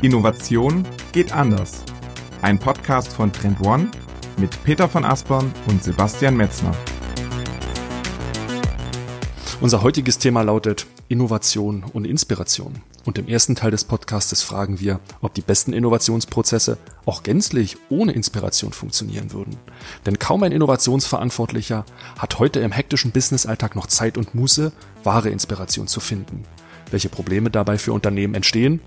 Innovation geht anders. Ein Podcast von Trend One mit Peter von Aspern und Sebastian Metzner. Unser heutiges Thema lautet Innovation und Inspiration. Und im ersten Teil des Podcastes fragen wir, ob die besten Innovationsprozesse auch gänzlich ohne Inspiration funktionieren würden. Denn kaum ein Innovationsverantwortlicher hat heute im hektischen Businessalltag noch Zeit und Muße, wahre Inspiration zu finden. Welche Probleme dabei für Unternehmen entstehen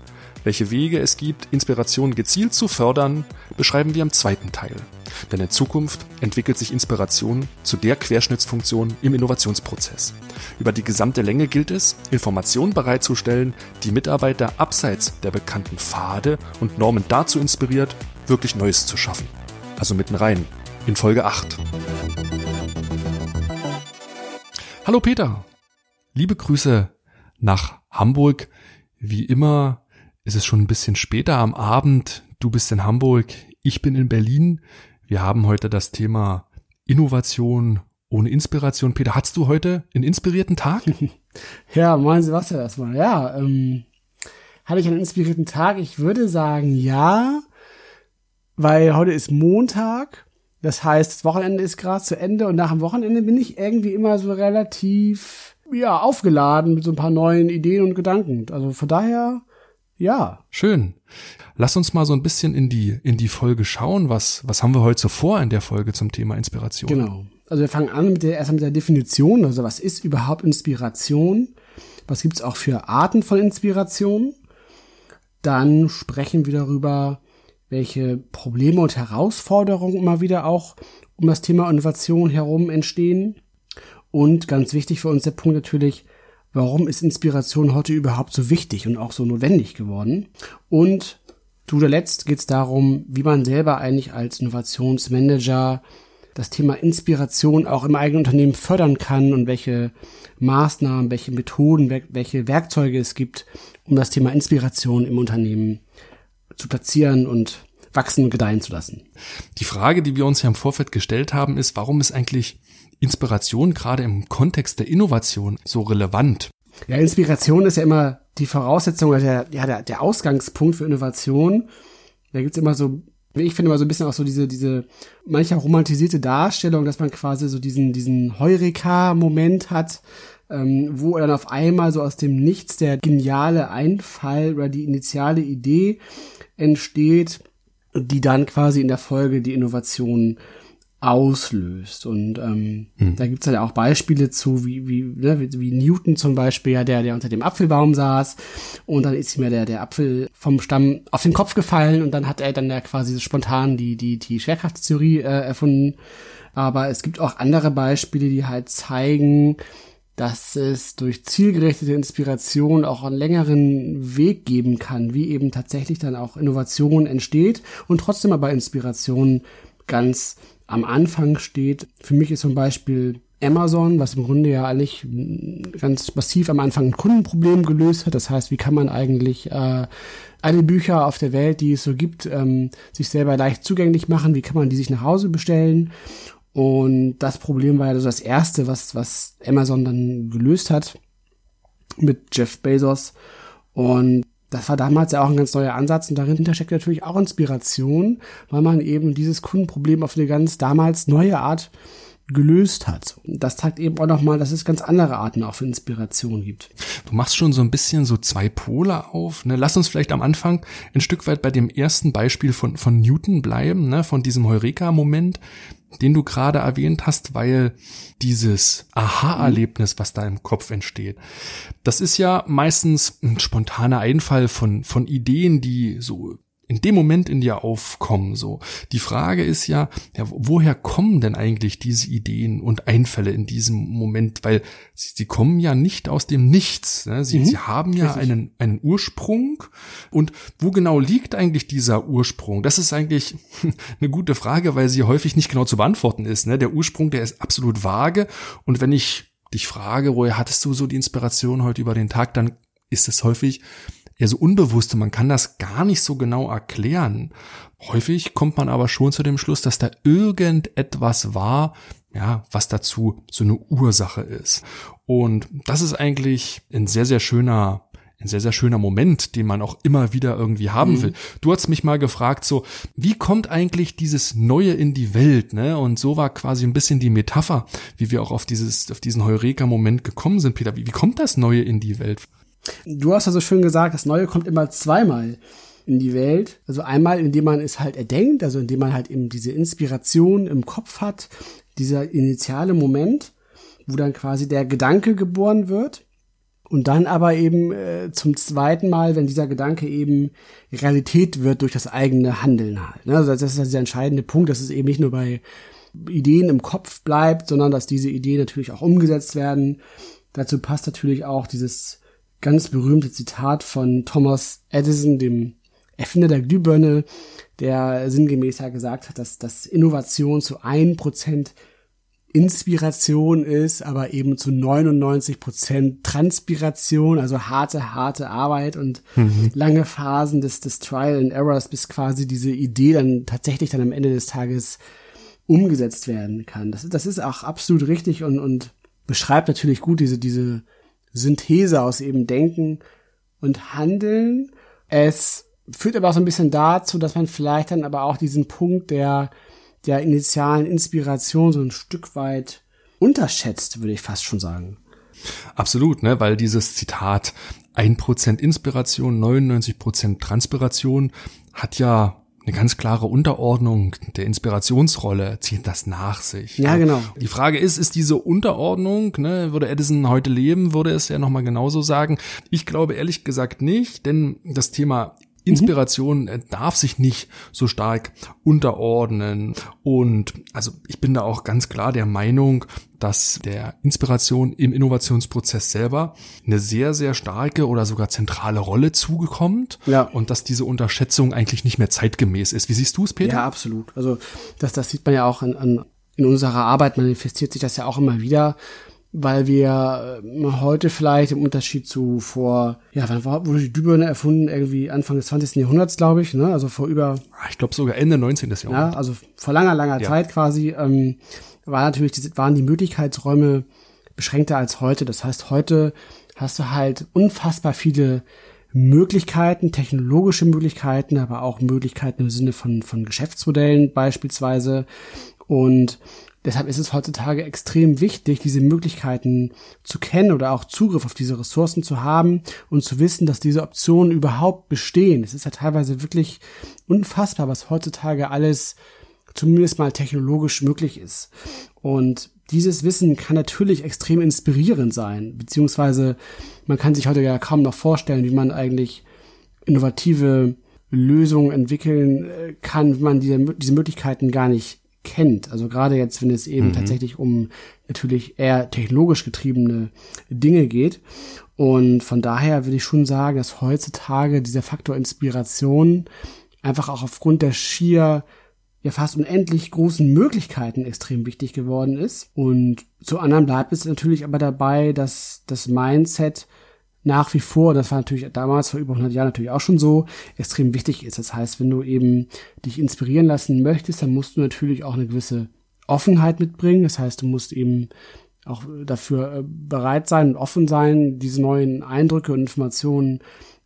welche Wege es gibt, Inspiration gezielt zu fördern, beschreiben wir im zweiten Teil. Denn in Zukunft entwickelt sich Inspiration zu der Querschnittsfunktion im Innovationsprozess. Über die gesamte Länge gilt es, Informationen bereitzustellen, die Mitarbeiter abseits der bekannten Pfade und Normen dazu inspiriert, wirklich Neues zu schaffen. Also mitten rein, in Folge 8. Hallo Peter, liebe Grüße nach Hamburg. Wie immer ist es schon ein bisschen später am Abend. Du bist in Hamburg, ich bin in Berlin. Wir haben heute das Thema Innovation ohne Inspiration. Peter, hattest du heute einen inspirierten Tag? ja, meinen Sebastian erstmal. Ja, ähm, hatte ich einen inspirierten Tag? Ich würde sagen, ja, weil heute ist Montag. Das heißt, das Wochenende ist gerade zu Ende und nach dem Wochenende bin ich irgendwie immer so relativ ja aufgeladen mit so ein paar neuen Ideen und Gedanken. Also von daher ja. Schön. Lass uns mal so ein bisschen in die, in die Folge schauen. Was, was haben wir heute so vor in der Folge zum Thema Inspiration? Genau. Also wir fangen an mit der, erstmal mit der Definition. Also was ist überhaupt Inspiration? Was gibt's auch für Arten von Inspiration? Dann sprechen wir darüber, welche Probleme und Herausforderungen immer wieder auch um das Thema Innovation herum entstehen. Und ganz wichtig für uns der Punkt natürlich, warum ist Inspiration heute überhaupt so wichtig und auch so notwendig geworden. Und zu guter Letzt geht es darum, wie man selber eigentlich als Innovationsmanager das Thema Inspiration auch im eigenen Unternehmen fördern kann und welche Maßnahmen, welche Methoden, welche Werkzeuge es gibt, um das Thema Inspiration im Unternehmen zu platzieren und wachsen und gedeihen zu lassen. Die Frage, die wir uns ja im Vorfeld gestellt haben, ist, warum ist eigentlich Inspiration gerade im Kontext der Innovation so relevant? Ja, Inspiration ist ja immer die Voraussetzung, der, ja, der, der Ausgangspunkt für Innovation. Da gibt's immer so, ich finde immer so ein bisschen auch so diese, diese mancher romantisierte Darstellung, dass man quasi so diesen, diesen Heureka-Moment hat, ähm, wo dann auf einmal so aus dem Nichts der geniale Einfall oder die initiale Idee entsteht, die dann quasi in der Folge die Innovation auslöst. Und ähm, hm. da gibt's halt auch Beispiele zu, wie, wie, ne, wie, wie Newton zum Beispiel, ja, der, der unter dem Apfelbaum saß und dann ist ihm ja der, der Apfel vom Stamm auf den Kopf gefallen und dann hat er dann ja quasi spontan die, die, die Schwerkraftstheorie äh, erfunden. Aber es gibt auch andere Beispiele, die halt zeigen, dass es durch zielgerichtete Inspiration auch einen längeren Weg geben kann, wie eben tatsächlich dann auch Innovation entsteht und trotzdem aber Inspiration ganz am Anfang steht. Für mich ist zum Beispiel Amazon, was im Grunde ja eigentlich ganz massiv am Anfang ein Kundenproblem gelöst hat. Das heißt, wie kann man eigentlich äh, alle Bücher auf der Welt, die es so gibt, ähm, sich selber leicht zugänglich machen? Wie kann man die sich nach Hause bestellen? Und das Problem war ja also das erste, was, was Amazon dann gelöst hat mit Jeff Bezos. Und das war damals ja auch ein ganz neuer Ansatz und darin steckt natürlich auch Inspiration, weil man eben dieses Kundenproblem auf eine ganz damals neue Art gelöst hat. Das zeigt eben auch nochmal, dass es ganz andere Arten auch für Inspiration gibt. Du machst schon so ein bisschen so zwei Pole auf. Ne? Lass uns vielleicht am Anfang ein Stück weit bei dem ersten Beispiel von, von Newton bleiben, ne? von diesem Heureka-Moment den du gerade erwähnt hast, weil dieses Aha-Erlebnis, was da im Kopf entsteht, das ist ja meistens ein spontaner Einfall von, von Ideen, die so in dem Moment in dir aufkommen. So, die Frage ist ja, ja, woher kommen denn eigentlich diese Ideen und Einfälle in diesem Moment? Weil sie, sie kommen ja nicht aus dem Nichts. Ne? Sie, mhm. sie haben ja einen einen Ursprung. Und wo genau liegt eigentlich dieser Ursprung? Das ist eigentlich eine gute Frage, weil sie häufig nicht genau zu beantworten ist. Ne? Der Ursprung, der ist absolut vage. Und wenn ich dich frage, woher hattest du so die Inspiration heute über den Tag, dann ist es häufig ja so unbewusste, man kann das gar nicht so genau erklären. Häufig kommt man aber schon zu dem Schluss, dass da irgendetwas war, ja, was dazu so eine Ursache ist. Und das ist eigentlich ein sehr, sehr schöner, ein sehr, sehr schöner Moment, den man auch immer wieder irgendwie haben mhm. will. Du hast mich mal gefragt, so, wie kommt eigentlich dieses Neue in die Welt, ne? Und so war quasi ein bisschen die Metapher, wie wir auch auf dieses, auf diesen Heureka-Moment gekommen sind, Peter. Wie, wie kommt das Neue in die Welt? Du hast ja so schön gesagt, das Neue kommt immer zweimal in die Welt. Also einmal, indem man es halt erdenkt, also indem man halt eben diese Inspiration im Kopf hat, dieser initiale Moment, wo dann quasi der Gedanke geboren wird. Und dann aber eben äh, zum zweiten Mal, wenn dieser Gedanke eben Realität wird durch das eigene Handeln halt. Ne? Also das ist dieser entscheidende Punkt, dass es eben nicht nur bei Ideen im Kopf bleibt, sondern dass diese Ideen natürlich auch umgesetzt werden. Dazu passt natürlich auch dieses ganz berühmte Zitat von Thomas Edison, dem Erfinder der Glühbirne, der sinngemäß ja gesagt hat, dass, dass Innovation zu ein Prozent Inspiration ist, aber eben zu 99 Prozent Transpiration, also harte, harte Arbeit und mhm. lange Phasen des, des Trial and Errors, bis quasi diese Idee dann tatsächlich dann am Ende des Tages umgesetzt werden kann. Das, das ist auch absolut richtig und, und beschreibt natürlich gut diese, diese Synthese aus eben Denken und Handeln. Es führt aber auch so ein bisschen dazu, dass man vielleicht dann aber auch diesen Punkt der, der initialen Inspiration so ein Stück weit unterschätzt, würde ich fast schon sagen. Absolut, ne, weil dieses Zitat 1% Inspiration, 99% Transpiration hat ja eine ganz klare Unterordnung der Inspirationsrolle zieht das nach sich. Ja, genau. Die Frage ist, ist diese Unterordnung, ne, würde Edison heute leben, würde es ja nochmal genauso sagen. Ich glaube ehrlich gesagt nicht, denn das Thema Inspiration mhm. darf sich nicht so stark unterordnen. Und also ich bin da auch ganz klar der Meinung, dass der Inspiration im Innovationsprozess selber eine sehr, sehr starke oder sogar zentrale Rolle zugekommt. Ja. Und dass diese Unterschätzung eigentlich nicht mehr zeitgemäß ist. Wie siehst du es, Peter? Ja, absolut. Also das, das sieht man ja auch an, an in unserer Arbeit manifestiert sich das ja auch immer wieder, weil wir äh, heute vielleicht im Unterschied zu vor, ja, wann wurde die Glühbirne erfunden? Irgendwie Anfang des 20. Jahrhunderts, glaube ich, ne? Also vor über. Ah, ich glaube sogar Ende 19. Jahrhunderts. Ja, also vor langer, langer ja. Zeit quasi, ähm, war natürlich, waren die Möglichkeitsräume beschränkter als heute. Das heißt, heute hast du halt unfassbar viele Möglichkeiten, technologische Möglichkeiten, aber auch Möglichkeiten im Sinne von, von Geschäftsmodellen beispielsweise. Und Deshalb ist es heutzutage extrem wichtig, diese Möglichkeiten zu kennen oder auch Zugriff auf diese Ressourcen zu haben und zu wissen, dass diese Optionen überhaupt bestehen. Es ist ja teilweise wirklich unfassbar, was heutzutage alles zumindest mal technologisch möglich ist. Und dieses Wissen kann natürlich extrem inspirierend sein, beziehungsweise man kann sich heute ja kaum noch vorstellen, wie man eigentlich innovative Lösungen entwickeln äh, kann, wenn man diese, diese Möglichkeiten gar nicht kennt. Also gerade jetzt, wenn es eben mhm. tatsächlich um natürlich eher technologisch getriebene Dinge geht. Und von daher würde ich schon sagen, dass heutzutage dieser Faktor Inspiration einfach auch aufgrund der schier ja fast unendlich großen Möglichkeiten extrem wichtig geworden ist. Und zu anderen bleibt es natürlich aber dabei, dass das Mindset nach wie vor, das war natürlich damals vor über 100 Jahren natürlich auch schon so, extrem wichtig ist. Das heißt, wenn du eben dich inspirieren lassen möchtest, dann musst du natürlich auch eine gewisse Offenheit mitbringen. Das heißt, du musst eben auch dafür äh, bereit sein und offen sein, diese neuen Eindrücke und Informationen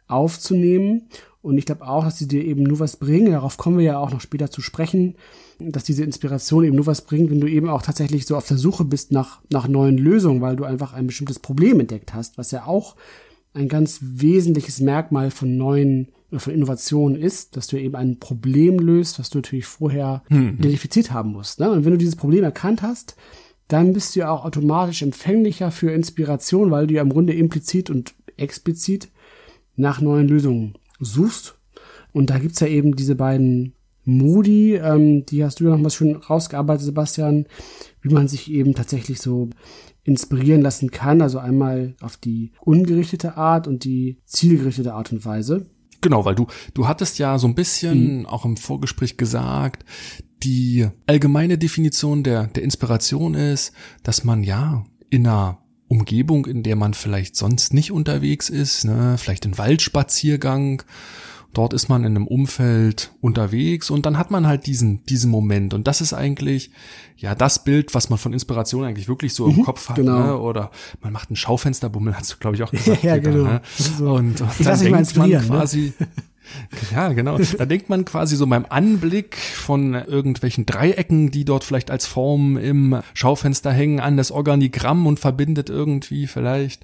aufzunehmen. Und ich glaube auch, dass sie dir eben nur was bringen. Darauf kommen wir ja auch noch später zu sprechen, dass diese Inspiration eben nur was bringt, wenn du eben auch tatsächlich so auf der Suche bist nach, nach neuen Lösungen, weil du einfach ein bestimmtes Problem entdeckt hast, was ja auch ein ganz wesentliches Merkmal von neuen oder von Innovationen ist, dass du eben ein Problem löst, was du natürlich vorher mhm. identifiziert haben musst. Ne? Und wenn du dieses Problem erkannt hast, dann bist du ja auch automatisch empfänglicher für Inspiration, weil du ja im Grunde implizit und explizit nach neuen Lösungen suchst. Und da gibt's ja eben diese beiden Modi, ähm, die hast du ja nochmal schön rausgearbeitet, Sebastian, wie man sich eben tatsächlich so inspirieren lassen kann. Also einmal auf die ungerichtete Art und die zielgerichtete Art und Weise. Genau, weil du, du hattest ja so ein bisschen mhm. auch im Vorgespräch gesagt, die allgemeine Definition der, der Inspiration ist, dass man ja in einer Umgebung, in der man vielleicht sonst nicht unterwegs ist, ne, vielleicht ein Waldspaziergang, Dort ist man in einem Umfeld unterwegs und dann hat man halt diesen, diesen Moment. Und das ist eigentlich, ja, das Bild, was man von Inspiration eigentlich wirklich so im mhm, Kopf hat. Genau. Ne? Oder man macht einen Schaufensterbummel, hast du, glaube ich, auch gesagt. ja, genau. Ne? So. Und, und ich dann denkt man ne? quasi, ne? Ja, genau. Da denkt man quasi so beim Anblick von irgendwelchen Dreiecken, die dort vielleicht als Form im Schaufenster hängen, an das Organigramm und verbindet irgendwie vielleicht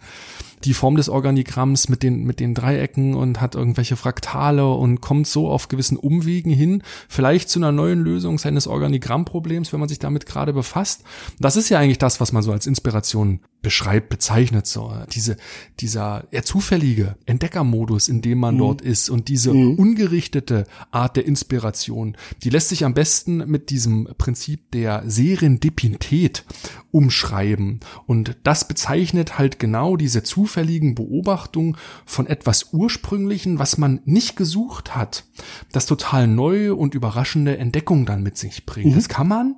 die Form des Organigramms mit den, mit den Dreiecken und hat irgendwelche Fraktale und kommt so auf gewissen Umwegen hin, vielleicht zu einer neuen Lösung seines Organigrammproblems, wenn man sich damit gerade befasst. Das ist ja eigentlich das, was man so als Inspiration beschreibt, bezeichnet, so diese, dieser eher zufällige Entdeckermodus, in dem man mhm. dort ist und diese mhm. ungerichtete Art der Inspiration, die lässt sich am besten mit diesem Prinzip der Serendipität umschreiben. Und das bezeichnet halt genau diese zufälligen Beobachtungen von etwas Ursprünglichen, was man nicht gesucht hat, das total neue und überraschende Entdeckung dann mit sich bringt. Mhm. Das kann man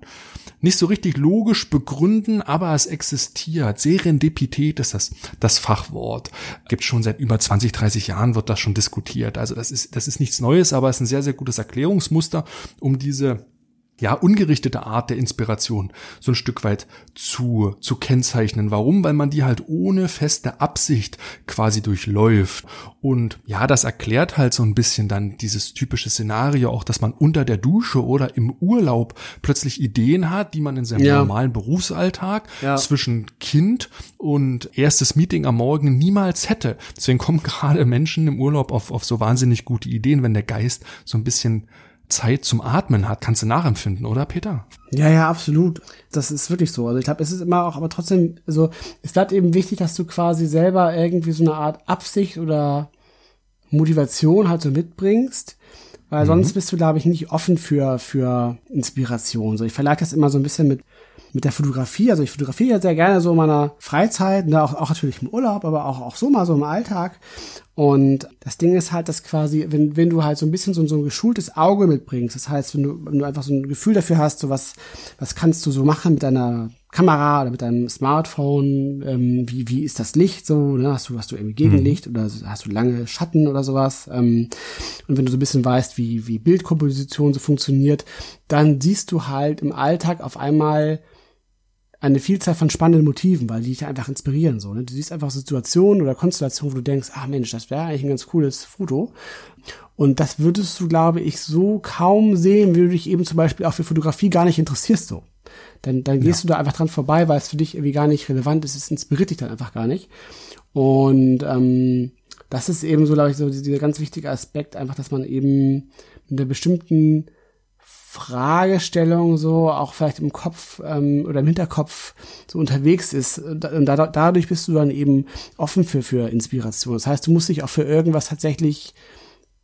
nicht so richtig logisch begründen, aber es existiert. Serendipität ist das, das Fachwort. Gibt schon seit über 20, 30 Jahren wird das schon diskutiert. Also das ist, das ist nichts Neues, aber es ist ein sehr, sehr gutes Erklärungsmuster, um diese ja, ungerichtete Art der Inspiration so ein Stück weit zu, zu kennzeichnen. Warum? Weil man die halt ohne feste Absicht quasi durchläuft. Und ja, das erklärt halt so ein bisschen dann dieses typische Szenario auch, dass man unter der Dusche oder im Urlaub plötzlich Ideen hat, die man in seinem ja. normalen Berufsalltag ja. zwischen Kind und erstes Meeting am Morgen niemals hätte. Deswegen kommen gerade Menschen im Urlaub auf, auf so wahnsinnig gute Ideen, wenn der Geist so ein bisschen Zeit zum Atmen hat, kannst du nachempfinden, oder Peter? Ja, ja, absolut. Das ist wirklich so. Also ich glaube, es ist immer auch, aber trotzdem, also es bleibt eben wichtig, dass du quasi selber irgendwie so eine Art Absicht oder Motivation halt so mitbringst. Weil mhm. sonst bist du, glaube ich, nicht offen für, für Inspiration. So, ich verlag das immer so ein bisschen mit mit der Fotografie. Also ich fotografiere ja sehr gerne so in meiner Freizeit, ne, auch, auch natürlich im Urlaub, aber auch, auch so mal so im Alltag. Und das Ding ist halt, dass quasi, wenn, wenn du halt so ein bisschen so, so ein geschultes Auge mitbringst, das heißt, wenn du, wenn du einfach so ein Gefühl dafür hast, so was, was kannst du so machen mit deiner Kamera oder mit deinem Smartphone, ähm, wie, wie ist das Licht so, ne? hast du, hast du irgendwie Gegenlicht mhm. oder hast du lange Schatten oder sowas, ähm, und wenn du so ein bisschen weißt, wie, wie Bildkomposition so funktioniert, dann siehst du halt im Alltag auf einmal eine Vielzahl von spannenden Motiven, weil die dich einfach inspirieren. So, ne? Du siehst einfach Situationen oder Konstellationen, wo du denkst, ah Mensch, das wäre eigentlich ein ganz cooles Foto. Und das würdest du, glaube ich, so kaum sehen, wie du dich eben zum Beispiel auch für Fotografie gar nicht interessierst. So. Dann, dann gehst ja. du da einfach dran vorbei, weil es für dich irgendwie gar nicht relevant ist. Es inspiriert dich dann einfach gar nicht. Und ähm, das ist eben so, glaube ich, so dieser ganz wichtige Aspekt, einfach, dass man eben mit einer bestimmten Fragestellung so auch vielleicht im Kopf ähm, oder im Hinterkopf so unterwegs ist. Und da, dadurch bist du dann eben offen für, für Inspiration. Das heißt, du musst dich auch für irgendwas tatsächlich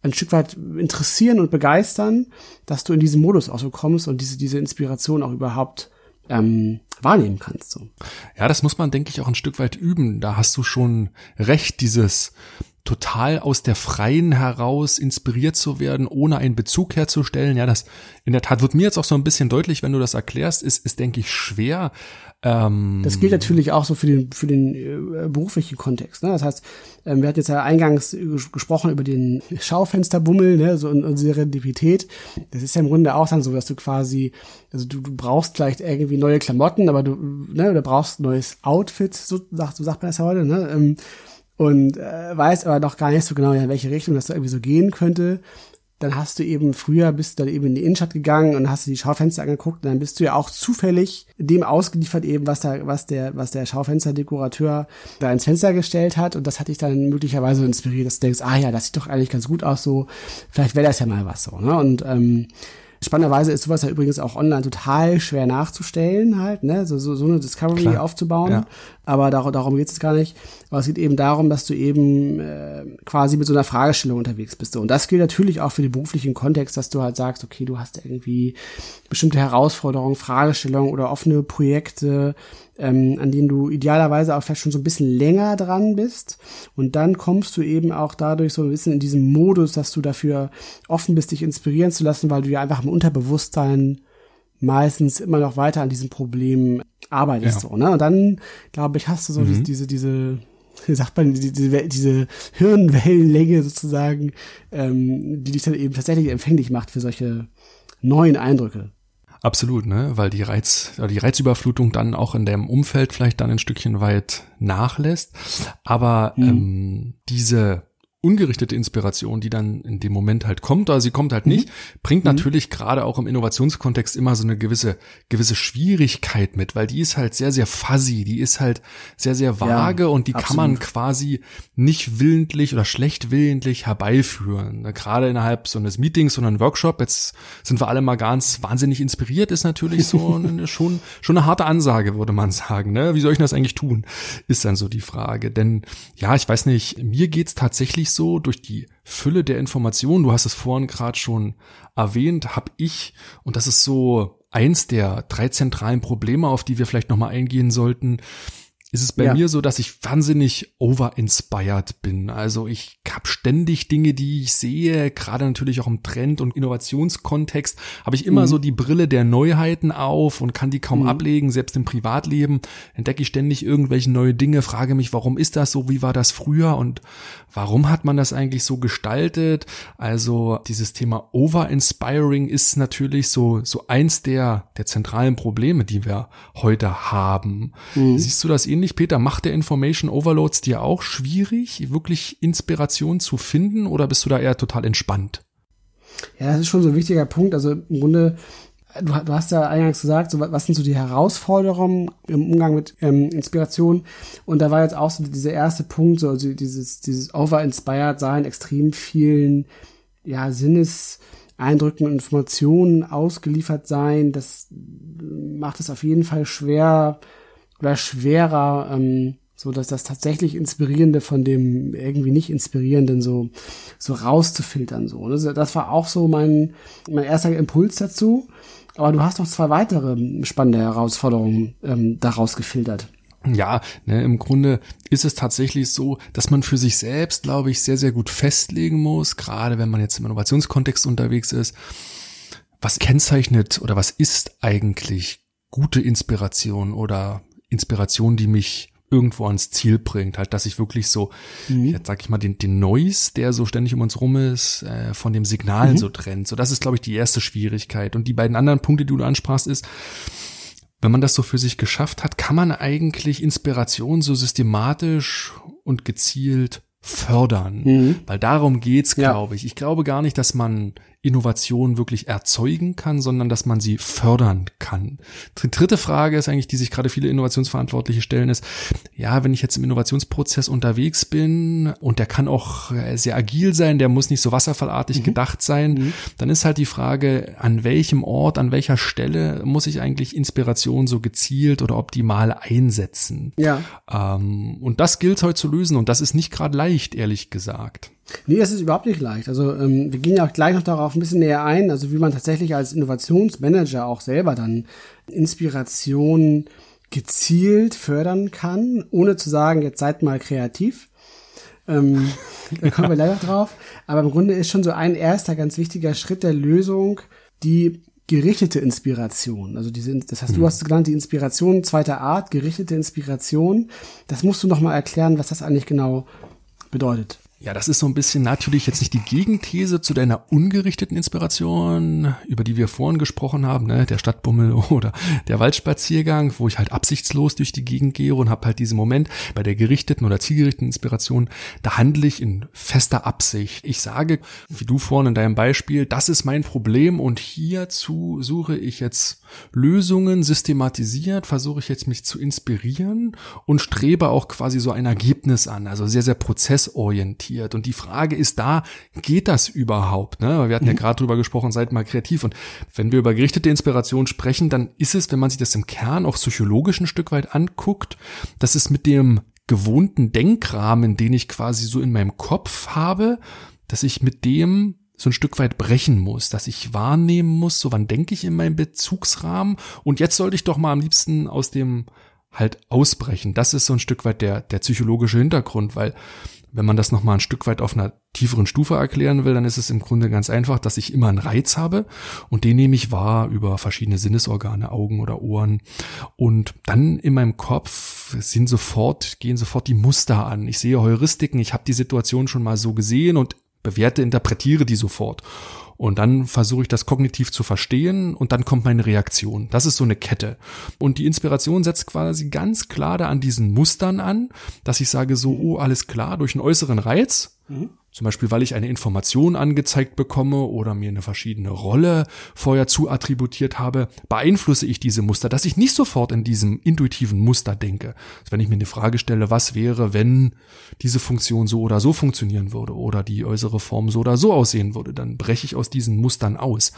ein Stück weit interessieren und begeistern, dass du in diesen Modus auch so kommst und diese, diese Inspiration auch überhaupt ähm, wahrnehmen kannst. So. Ja, das muss man, denke ich, auch ein Stück weit üben. Da hast du schon recht, dieses total aus der Freien heraus inspiriert zu werden, ohne einen Bezug herzustellen. Ja, das in der Tat wird mir jetzt auch so ein bisschen deutlich, wenn du das erklärst, ist, ist denke ich, schwer. Ähm das gilt natürlich auch so für den, für den äh, beruflichen Kontext. Ne? Das heißt, ähm, wir hatten jetzt ja eingangs gesprochen über den Schaufensterbummel, ne? so in Serendipität. Das ist ja im Grunde auch dann so, dass du quasi, also du, du brauchst vielleicht irgendwie neue Klamotten, aber du, ne, du brauchst ein neues Outfit, so sagt, so sagt man das ja heute, ne? Ähm, und äh, weiß aber noch gar nicht so genau, in welche Richtung das da irgendwie so gehen könnte. Dann hast du eben früher bist du dann eben in die Innenstadt gegangen und hast dir die Schaufenster angeguckt und dann bist du ja auch zufällig dem ausgeliefert eben, was da, was der, was der Schaufensterdekorateur da ins Fenster gestellt hat und das hat dich dann möglicherweise inspiriert, dass du denkst, ah ja, das sieht doch eigentlich ganz gut aus, so, vielleicht wäre das ja mal was so, ne? Und ähm, Spannenderweise ist sowas ja übrigens auch online total schwer nachzustellen, halt, ne? So, so, so eine Discovery Klar. aufzubauen. Ja. Aber dar darum geht es gar nicht. Aber es geht eben darum, dass du eben äh, quasi mit so einer Fragestellung unterwegs bist. Und das gilt natürlich auch für den beruflichen Kontext, dass du halt sagst, okay, du hast irgendwie bestimmte Herausforderungen, Fragestellungen oder offene Projekte, ähm, an denen du idealerweise auch vielleicht schon so ein bisschen länger dran bist. Und dann kommst du eben auch dadurch so ein bisschen in diesen Modus, dass du dafür offen bist, dich inspirieren zu lassen, weil du ja einfach im Unterbewusstsein meistens immer noch weiter an diesem Problem arbeitest. Ja. So, ne? Und dann, glaube ich, hast du so mhm. diese, diese wie sagt man, diese, diese Hirnwellenlänge sozusagen, ähm, die dich dann eben tatsächlich empfänglich macht für solche neuen Eindrücke. Absolut, ne? Weil die Reiz, die Reizüberflutung dann auch in dem Umfeld vielleicht dann ein Stückchen weit nachlässt. Aber mhm. ähm, diese ungerichtete Inspiration, die dann in dem Moment halt kommt, oder sie kommt halt nicht, mhm. bringt mhm. natürlich gerade auch im Innovationskontext immer so eine gewisse, gewisse Schwierigkeit mit, weil die ist halt sehr, sehr fuzzy, die ist halt sehr, sehr vage ja, und die absolut. kann man quasi nicht willentlich oder schlecht willentlich herbeiführen. Gerade innerhalb so eines Meetings oder einem Workshop, jetzt sind wir alle mal ganz wahnsinnig inspiriert, ist natürlich so eine, schon, schon eine harte Ansage, würde man sagen. Ne? Wie soll ich das eigentlich tun? Ist dann so die Frage. Denn ja, ich weiß nicht, mir geht's tatsächlich wirklich so, durch die Fülle der Informationen, du hast es vorhin gerade schon erwähnt, habe ich, und das ist so eins der drei zentralen Probleme, auf die wir vielleicht nochmal eingehen sollten, ist es bei ja. mir so, dass ich wahnsinnig over-inspired bin. Also ich habe ständig Dinge, die ich sehe, gerade natürlich auch im Trend- und Innovationskontext, habe ich immer mhm. so die Brille der Neuheiten auf und kann die kaum mhm. ablegen, selbst im Privatleben entdecke ich ständig irgendwelche neue Dinge, frage mich, warum ist das so, wie war das früher und warum hat man das eigentlich so gestaltet? Also dieses Thema over-inspiring ist natürlich so, so eins der, der zentralen Probleme, die wir heute haben. Mhm. Siehst du das ähnlich? Ähnlich, Peter? Macht der Information Overloads dir auch schwierig, wirklich Inspiration zu finden oder bist du da eher total entspannt? Ja, das ist schon so ein wichtiger Punkt. Also im Grunde, du, du hast ja eingangs gesagt, so, was sind so die Herausforderungen im Umgang mit ähm, Inspiration? Und da war jetzt auch so dieser erste Punkt, so also dieses, dieses over-inspired sein, extrem vielen ja, Sinneseindrücken und Informationen ausgeliefert sein. Das macht es auf jeden Fall schwer, oder schwerer, ähm, so dass das tatsächlich Inspirierende von dem irgendwie nicht Inspirierenden so, so rauszufiltern, so. Das, das war auch so mein, mein erster Impuls dazu. Aber du hast noch zwei weitere spannende Herausforderungen ähm, daraus gefiltert. Ja, ne, im Grunde ist es tatsächlich so, dass man für sich selbst, glaube ich, sehr, sehr gut festlegen muss, gerade wenn man jetzt im Innovationskontext unterwegs ist, was kennzeichnet oder was ist eigentlich gute Inspiration oder Inspiration, die mich irgendwo ans Ziel bringt, halt, dass ich wirklich so, mhm. jetzt sag ich mal, den, den Noise, der so ständig um uns rum ist, äh, von dem Signal mhm. so trennt. So, das ist, glaube ich, die erste Schwierigkeit. Und die beiden anderen Punkte, die du ansprachst, ist, wenn man das so für sich geschafft hat, kann man eigentlich Inspiration so systematisch und gezielt fördern. Mhm. Weil darum geht's, glaube ja. ich. Ich glaube gar nicht, dass man Innovation wirklich erzeugen kann, sondern dass man sie fördern kann. Die dritte Frage ist eigentlich, die sich gerade viele Innovationsverantwortliche stellen, ist, ja, wenn ich jetzt im Innovationsprozess unterwegs bin und der kann auch sehr agil sein, der muss nicht so wasserfallartig mhm. gedacht sein, mhm. dann ist halt die Frage, an welchem Ort, an welcher Stelle muss ich eigentlich Inspiration so gezielt oder optimal einsetzen? Ja. Ähm, und das gilt heute zu lösen und das ist nicht gerade leicht, ehrlich gesagt. Nee, das ist überhaupt nicht leicht. Also ähm, wir gehen ja auch gleich noch darauf ein bisschen näher ein, also wie man tatsächlich als Innovationsmanager auch selber dann Inspiration gezielt fördern kann, ohne zu sagen, jetzt seid mal kreativ. Ähm, da kommen wir leider drauf. Aber im Grunde ist schon so ein erster ganz wichtiger Schritt der Lösung die gerichtete Inspiration. Also diese, das heißt, du mhm. hast es genannt, die Inspiration zweiter Art, gerichtete Inspiration. Das musst du noch mal erklären, was das eigentlich genau bedeutet. Ja, das ist so ein bisschen natürlich jetzt nicht die Gegenthese zu deiner ungerichteten Inspiration, über die wir vorhin gesprochen haben, ne, der Stadtbummel oder der Waldspaziergang, wo ich halt absichtslos durch die Gegend gehe und habe halt diesen Moment bei der gerichteten oder zielgerichteten Inspiration, da handle ich in fester Absicht. Ich sage, wie du vorhin in deinem Beispiel, das ist mein Problem und hierzu suche ich jetzt Lösungen systematisiert, versuche ich jetzt mich zu inspirieren und strebe auch quasi so ein Ergebnis an, also sehr, sehr prozessorientiert orientiert. Und die Frage ist da, geht das überhaupt? Ne? Wir hatten mhm. ja gerade drüber gesprochen, seid mal kreativ. Und wenn wir über gerichtete Inspiration sprechen, dann ist es, wenn man sich das im Kern auch psychologisch ein Stück weit anguckt, dass es mit dem gewohnten Denkrahmen, den ich quasi so in meinem Kopf habe, dass ich mit dem so ein Stück weit brechen muss, dass ich wahrnehmen muss, so wann denke ich in meinem Bezugsrahmen und jetzt sollte ich doch mal am liebsten aus dem halt ausbrechen. Das ist so ein Stück weit der, der psychologische Hintergrund, weil Wenn man das nochmal ein Stück weit auf einer tieferen Stufe erklären will, dann ist es im Grunde ganz einfach, dass ich immer einen Reiz habe und den nehme ich wahr über verschiedene Sinnesorgane, Augen oder Ohren. Und dann in meinem Kopf sind sofort, gehen sofort die Muster an. Ich sehe Heuristiken, ich habe die Situation schon mal so gesehen und bewerte, interpretiere die sofort. Und dann versuche ich das kognitiv zu verstehen und dann kommt meine Reaktion. Das ist so eine Kette. Und die Inspiration setzt quasi ganz klar da an diesen Mustern an, dass ich sage so, oh, alles klar, durch einen äußeren Reiz, mhm. Zum Beispiel, weil ich eine Information angezeigt bekomme oder mir eine verschiedene Rolle vorher zuattributiert habe, beeinflusse ich diese Muster, dass ich nicht sofort in diesem intuitiven Muster denke. Also wenn ich mir eine Frage stelle, was wäre, wenn diese Funktion so oder so funktionieren würde oder die äußere Form so oder so aussehen würde, dann breche ich aus diesen Mustern aus.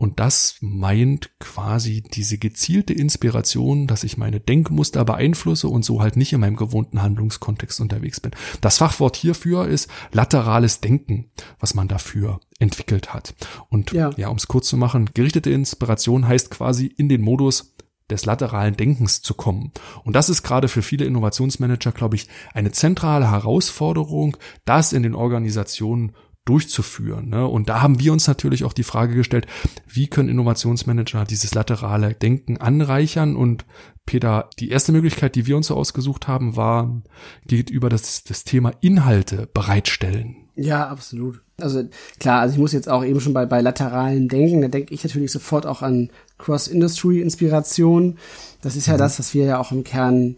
Und das meint quasi diese gezielte Inspiration, dass ich meine Denkmuster beeinflusse und so halt nicht in meinem gewohnten Handlungskontext unterwegs bin. Das Fachwort hierfür ist laterales Denken, was man dafür entwickelt hat. Und ja, ja um es kurz zu machen, gerichtete Inspiration heißt quasi in den Modus des lateralen Denkens zu kommen. Und das ist gerade für viele Innovationsmanager, glaube ich, eine zentrale Herausforderung, das in den Organisationen durchzuführen. Ne? Und da haben wir uns natürlich auch die Frage gestellt, wie können Innovationsmanager dieses laterale Denken anreichern? Und Peter, die erste Möglichkeit, die wir uns so ausgesucht haben, war, geht über das, das Thema Inhalte bereitstellen. Ja, absolut. Also klar, also ich muss jetzt auch eben schon bei, bei lateralen Denken, da denke ich natürlich sofort auch an Cross-Industry-Inspiration. Das ist ja mhm. das, was wir ja auch im Kern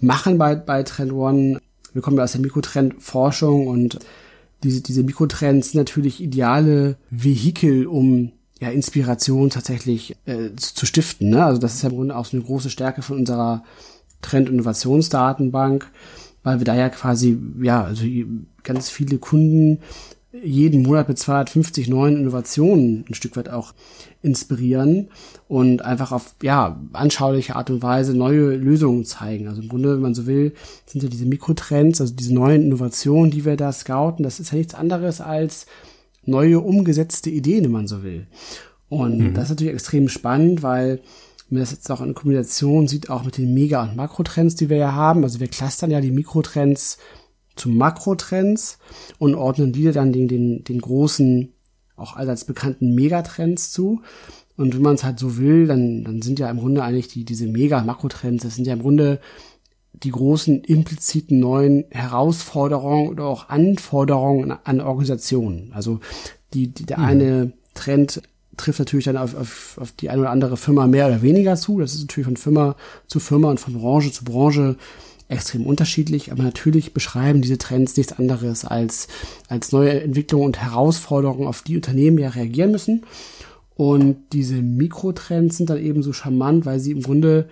machen bei, bei Trend One. Wir kommen ja aus der Mikrotrendforschung und diese, diese Mikrotrends natürlich ideale Vehikel, um ja, Inspiration tatsächlich äh, zu stiften. Ne? Also das ist ja im Grunde auch so eine große Stärke von unserer Trend-Innovationsdatenbank, weil wir da ja quasi, ja, also ganz viele Kunden jeden Monat mit 250 neuen Innovationen ein Stück weit auch inspirieren und einfach auf ja anschauliche Art und Weise neue Lösungen zeigen. Also im Grunde, wenn man so will, sind ja diese Mikrotrends, also diese neuen Innovationen, die wir da scouten, das ist ja nichts anderes als neue umgesetzte Ideen, wenn man so will. Und mhm. das ist natürlich extrem spannend, weil man das jetzt auch in Kombination sieht, auch mit den Mega- und Makrotrends, die wir ja haben. Also wir clustern ja die Mikrotrends zu Makrotrends und ordnen die dann den, den, den großen, auch allseits bekannten Megatrends zu. Und wenn man es halt so will, dann, dann sind ja im Grunde eigentlich die, diese Mega-Makrotrends, das sind ja im Grunde die großen impliziten neuen Herausforderungen oder auch Anforderungen an Organisationen. Also die, die der mhm. eine Trend trifft natürlich dann auf, auf, auf die eine oder andere Firma mehr oder weniger zu. Das ist natürlich von Firma zu Firma und von Branche zu Branche extrem unterschiedlich, aber natürlich beschreiben diese Trends nichts anderes als, als neue Entwicklungen und Herausforderungen, auf die Unternehmen ja reagieren müssen. Und diese Mikrotrends sind dann eben so charmant, weil sie im Grunde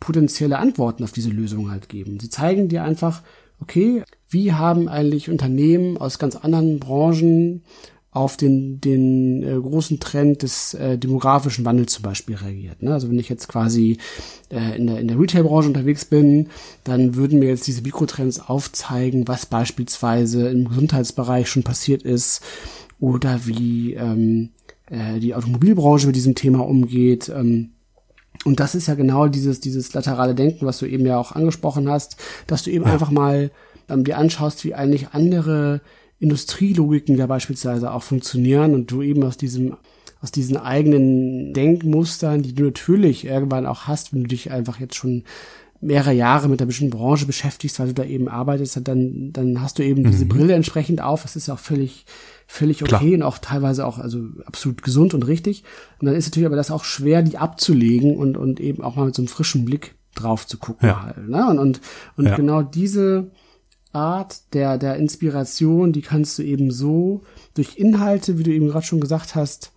potenzielle Antworten auf diese Lösungen halt geben. Sie zeigen dir einfach, okay, wie haben eigentlich Unternehmen aus ganz anderen Branchen auf den, den äh, großen Trend des äh, demografischen Wandels zum Beispiel reagiert. Ne? Also wenn ich jetzt quasi äh, in der, in der Retail-Branche unterwegs bin, dann würden mir jetzt diese Mikrotrends aufzeigen, was beispielsweise im Gesundheitsbereich schon passiert ist oder wie ähm, äh, die Automobilbranche mit diesem Thema umgeht. Ähm, und das ist ja genau dieses, dieses laterale Denken, was du eben ja auch angesprochen hast, dass du eben ja. einfach mal ähm, dir anschaust, wie eigentlich andere Industrielogiken da beispielsweise auch funktionieren und du eben aus diesem aus diesen eigenen Denkmustern, die du natürlich irgendwann auch hast, wenn du dich einfach jetzt schon mehrere Jahre mit der bestimmten Branche beschäftigst, weil du da eben arbeitest, dann, dann hast du eben mhm. diese Brille entsprechend auf. Das ist ja auch völlig, völlig okay Klar. und auch teilweise auch, also absolut gesund und richtig. Und dann ist natürlich aber das auch schwer, die abzulegen und, und eben auch mal mit so einem frischen Blick drauf zu gucken. Ja. Halt, ne? Und, und, und ja. genau diese, Art der, der Inspiration, die kannst du eben so durch Inhalte, wie du eben gerade schon gesagt hast,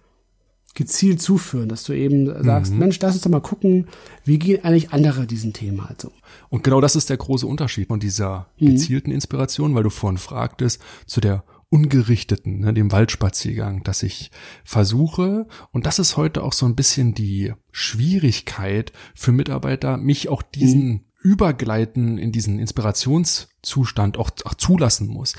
gezielt zuführen, dass du eben sagst, mhm. Mensch, lass uns doch mal gucken, wie gehen eigentlich andere diesen Themen halt so. Und genau das ist der große Unterschied von dieser mhm. gezielten Inspiration, weil du vorhin fragtest, zu der ungerichteten, ne, dem Waldspaziergang, dass ich versuche, und das ist heute auch so ein bisschen die Schwierigkeit für Mitarbeiter, mich auch diesen mhm. Übergleiten in diesen Inspirationszustand auch, auch zulassen muss.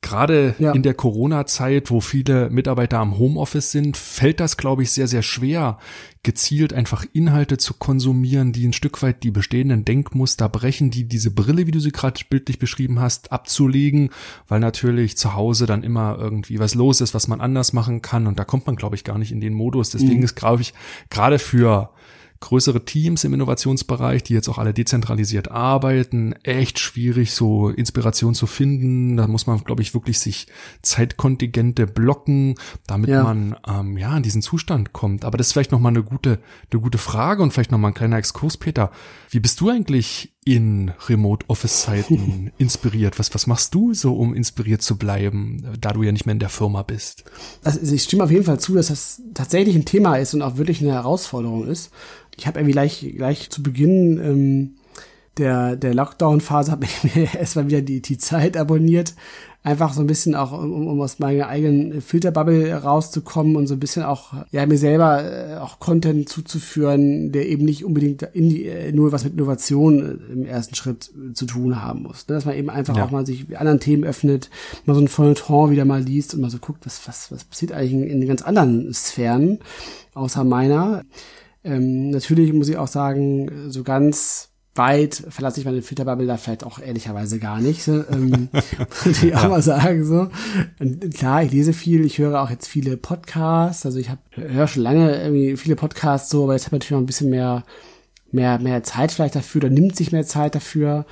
Gerade ja. in der Corona-Zeit, wo viele Mitarbeiter am Homeoffice sind, fällt das, glaube ich, sehr, sehr schwer, gezielt einfach Inhalte zu konsumieren, die ein Stück weit die bestehenden Denkmuster brechen, die diese Brille, wie du sie gerade bildlich beschrieben hast, abzulegen, weil natürlich zu Hause dann immer irgendwie was los ist, was man anders machen kann und da kommt man, glaube ich, gar nicht in den Modus. Deswegen mhm. ist, glaube ich, gerade für größere Teams im Innovationsbereich, die jetzt auch alle dezentralisiert arbeiten, echt schwierig, so Inspiration zu finden. Da muss man, glaube ich, wirklich sich Zeitkontingente blocken, damit ja. man ähm, ja in diesen Zustand kommt. Aber das ist vielleicht nochmal eine gute, eine gute Frage und vielleicht nochmal ein kleiner Exkurs, Peter. Wie bist du eigentlich in Remote Office Zeiten inspiriert? Was, was machst du so, um inspiriert zu bleiben, da du ja nicht mehr in der Firma bist? Also ich stimme auf jeden Fall zu, dass das tatsächlich ein Thema ist und auch wirklich eine Herausforderung ist ich habe irgendwie gleich, gleich zu Beginn ähm, der, der Lockdown-Phase habe ich mir erstmal wieder die, die Zeit abonniert. Einfach so ein bisschen auch, um, um aus meiner eigenen Filterbubble rauszukommen und so ein bisschen auch, ja, mir selber äh, auch Content zuzuführen, der eben nicht unbedingt in die, äh, nur was mit Innovation äh, im ersten Schritt zu tun haben muss. Ne? Dass man eben einfach ja. auch mal sich anderen Themen öffnet, mal so ein Feuilleton wieder mal liest und mal so guckt, was, was, was passiert eigentlich in, in ganz anderen Sphären, außer meiner. Ähm, natürlich muss ich auch sagen, so ganz weit verlasse ich meine Filterbubble da vielleicht auch ehrlicherweise gar nicht. So, ähm, muss ich auch ja. mal sagen so. Und klar, ich lese viel, ich höre auch jetzt viele Podcasts. Also ich habe höre schon lange irgendwie viele Podcasts so, aber jetzt habe ich natürlich noch ein bisschen mehr mehr mehr Zeit vielleicht dafür oder nimmt sich mehr Zeit dafür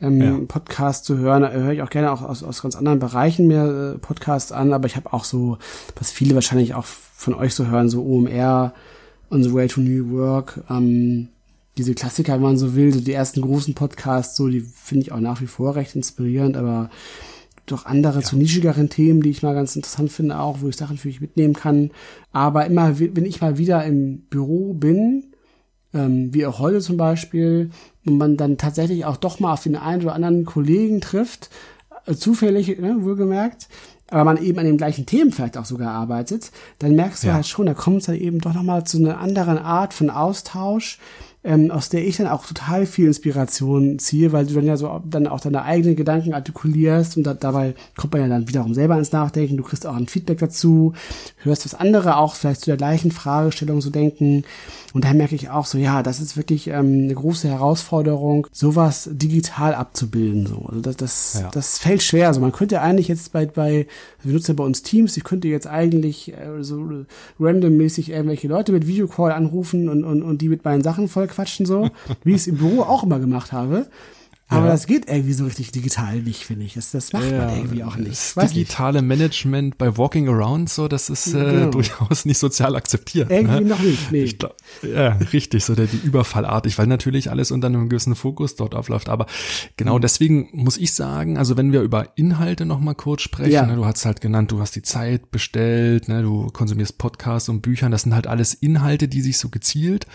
ähm, ja. Podcasts zu hören. Da höre ich auch gerne auch aus, aus ganz anderen Bereichen mehr äh, Podcasts an, aber ich habe auch so, was viele wahrscheinlich auch von euch so hören, so OMR On the Way to New Work, ähm, diese Klassiker, wenn man so will, so die ersten großen Podcasts, so, die finde ich auch nach wie vor recht inspirierend, aber doch andere ja. zu nischigeren Themen, die ich mal ganz interessant finde, auch, wo ich Sachen für mich mitnehmen kann. Aber immer, wenn ich mal wieder im Büro bin, ähm, wie auch heute zum Beispiel, und man dann tatsächlich auch doch mal auf den einen oder anderen Kollegen trifft, äh, zufällig, ne, wohlgemerkt, aber man eben an dem gleichen Themenfeld auch sogar arbeitet, dann merkst du ja. halt schon, da kommt es dann eben doch nochmal zu einer anderen Art von Austausch, ähm, aus der ich dann auch total viel Inspiration ziehe, weil du dann ja so dann auch deine eigenen Gedanken artikulierst und da, dabei kommt man ja dann wiederum selber ins Nachdenken, du kriegst auch ein Feedback dazu, hörst was andere auch vielleicht zu der gleichen Fragestellung so denken und da merke ich auch so, ja, das ist wirklich ähm, eine große Herausforderung, sowas digital abzubilden. So. Also das, das, ja. das fällt schwer. Also man könnte eigentlich jetzt bei, bei wir nutzen ja bei uns Teams, ich könnte jetzt eigentlich äh, so randommäßig irgendwelche Leute mit Videocall anrufen und, und, und die mit meinen Sachen voll quatschen, so, wie ich es im Büro auch immer gemacht habe. Aber ja. das geht irgendwie so richtig digital nicht, finde ich. Das, das macht ja, man irgendwie auch nicht. Das digitale nicht. Management bei Walking Around, so, das ist äh, genau. durchaus nicht sozial akzeptiert. Irgendwie ne? noch nicht, nee. Glaub, ja, richtig, so der, die Überfallartig, weil natürlich alles unter einem gewissen Fokus dort abläuft. Aber genau mhm. deswegen muss ich sagen, also wenn wir über Inhalte noch mal kurz sprechen, ja. ne, du hast halt genannt, du hast die Zeit bestellt, ne, du konsumierst Podcasts und Büchern, das sind halt alles Inhalte, die sich so gezielt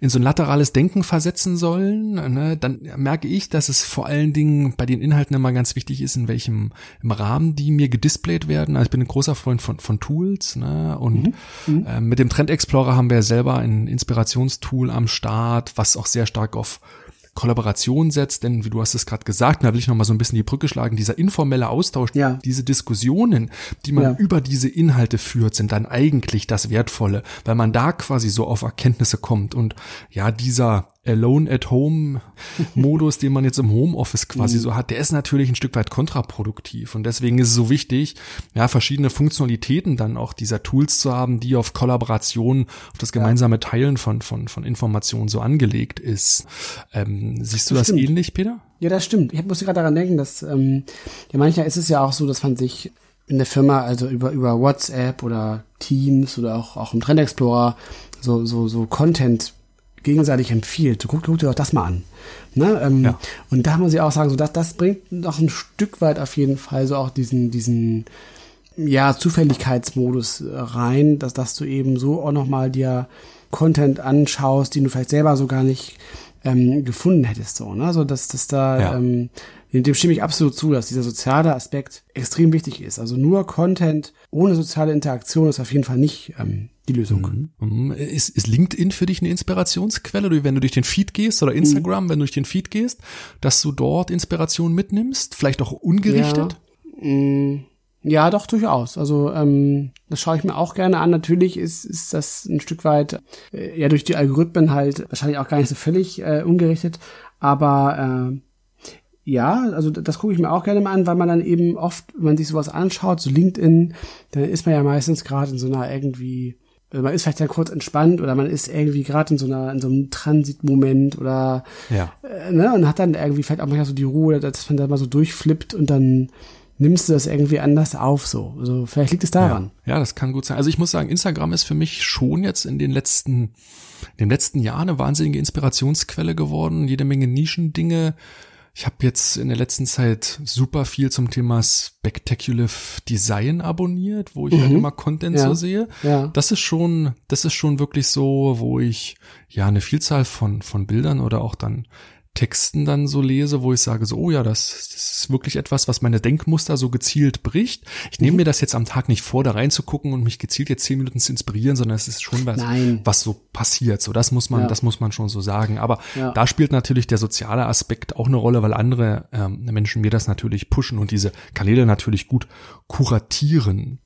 in so ein laterales Denken versetzen sollen, ne, dann merke ich, dass es vor allen Dingen bei den Inhalten immer ganz wichtig ist, in welchem im Rahmen die mir gedisplayt werden. Also ich bin ein großer Freund von, von Tools ne, und mhm. äh, mit dem Trend Explorer haben wir selber ein Inspirationstool am Start, was auch sehr stark auf Kollaboration setzt, denn wie du hast es gerade gesagt, da will ich noch mal so ein bisschen die Brücke schlagen, dieser informelle Austausch, ja. diese Diskussionen, die man ja. über diese Inhalte führt, sind dann eigentlich das Wertvolle, weil man da quasi so auf Erkenntnisse kommt und ja, dieser Alone at Home Modus, den man jetzt im Homeoffice quasi mhm. so hat, der ist natürlich ein Stück weit kontraproduktiv und deswegen ist es so wichtig, ja, verschiedene Funktionalitäten dann auch dieser Tools zu haben, die auf Kollaboration, auf das gemeinsame Teilen von, von, von Informationen so angelegt ist. Ähm, siehst du das, das ähnlich, Peter? Ja, das stimmt. Ich musste gerade daran denken, dass ähm, ja manchmal ist es ja auch so, dass man sich in der Firma, also über, über WhatsApp oder Teams oder auch, auch im Trend Explorer so, so, so Content gegenseitig empfiehlt. Guck, guck dir doch das mal an. Ne? Ähm, ja. Und da muss ich auch sagen, so dass das bringt noch ein Stück weit auf jeden Fall so auch diesen, diesen ja, Zufälligkeitsmodus rein, dass, dass du eben so auch nochmal dir Content anschaust, den du vielleicht selber so gar nicht ähm, gefunden hättest. So, ne? so dass, dass da ja. ähm, dem stimme ich absolut zu, dass dieser soziale Aspekt extrem wichtig ist. Also nur Content ohne soziale Interaktion ist auf jeden Fall nicht ähm, die Lösung. Mhm. mhm. Ist, ist LinkedIn für dich eine Inspirationsquelle, wenn du durch den Feed gehst oder Instagram, mhm. wenn du durch den Feed gehst, dass du dort Inspiration mitnimmst, vielleicht auch ungerichtet? Ja. Mm, ja, doch, durchaus. Also ähm, das schaue ich mir auch gerne an. Natürlich ist, ist das ein Stück weit äh, ja durch die Algorithmen halt wahrscheinlich auch gar nicht so völlig äh, ungerichtet. Aber äh, ja, also das gucke ich mir auch gerne mal an, weil man dann eben oft, wenn man sich sowas anschaut, so LinkedIn, dann ist man ja meistens gerade in so einer irgendwie, also man ist vielleicht dann kurz entspannt oder man ist irgendwie gerade in so einer, in so einem Transitmoment oder Ja. äh, ne, und hat dann irgendwie vielleicht auch manchmal so die Ruhe, dass man da mal so durchflippt und dann nimmst du das irgendwie anders auf so. Also vielleicht liegt es daran. Ja, ja, das kann gut sein. Also ich muss sagen, Instagram ist für mich schon jetzt in den letzten, in den letzten Jahren eine wahnsinnige Inspirationsquelle geworden. Jede Menge Nischendinge. Ich habe jetzt in der letzten Zeit super viel zum Thema Spectacular Design abonniert, wo ich Mhm. halt immer Content Ja. so sehe. Ja. Das ist schon, das ist schon wirklich so, wo ich ja eine Vielzahl von, von Bildern oder auch dann Texten dann so lese, wo ich sage so, oh ja, das, das ist wirklich etwas, was meine Denkmuster so gezielt bricht. Ich Mhm. nehme mir das jetzt am Tag nicht vor, da reinzugucken und mich gezielt jetzt zehn Minuten zu inspirieren, sondern es ist schon was, Nein. was so passiert. So, das muss man, Ja. das muss man schon so sagen. Aber Ja. da spielt natürlich der soziale Aspekt auch eine Rolle, weil andere ähm, Menschen mir das natürlich pushen und diese Kanäle natürlich gut kuratieren.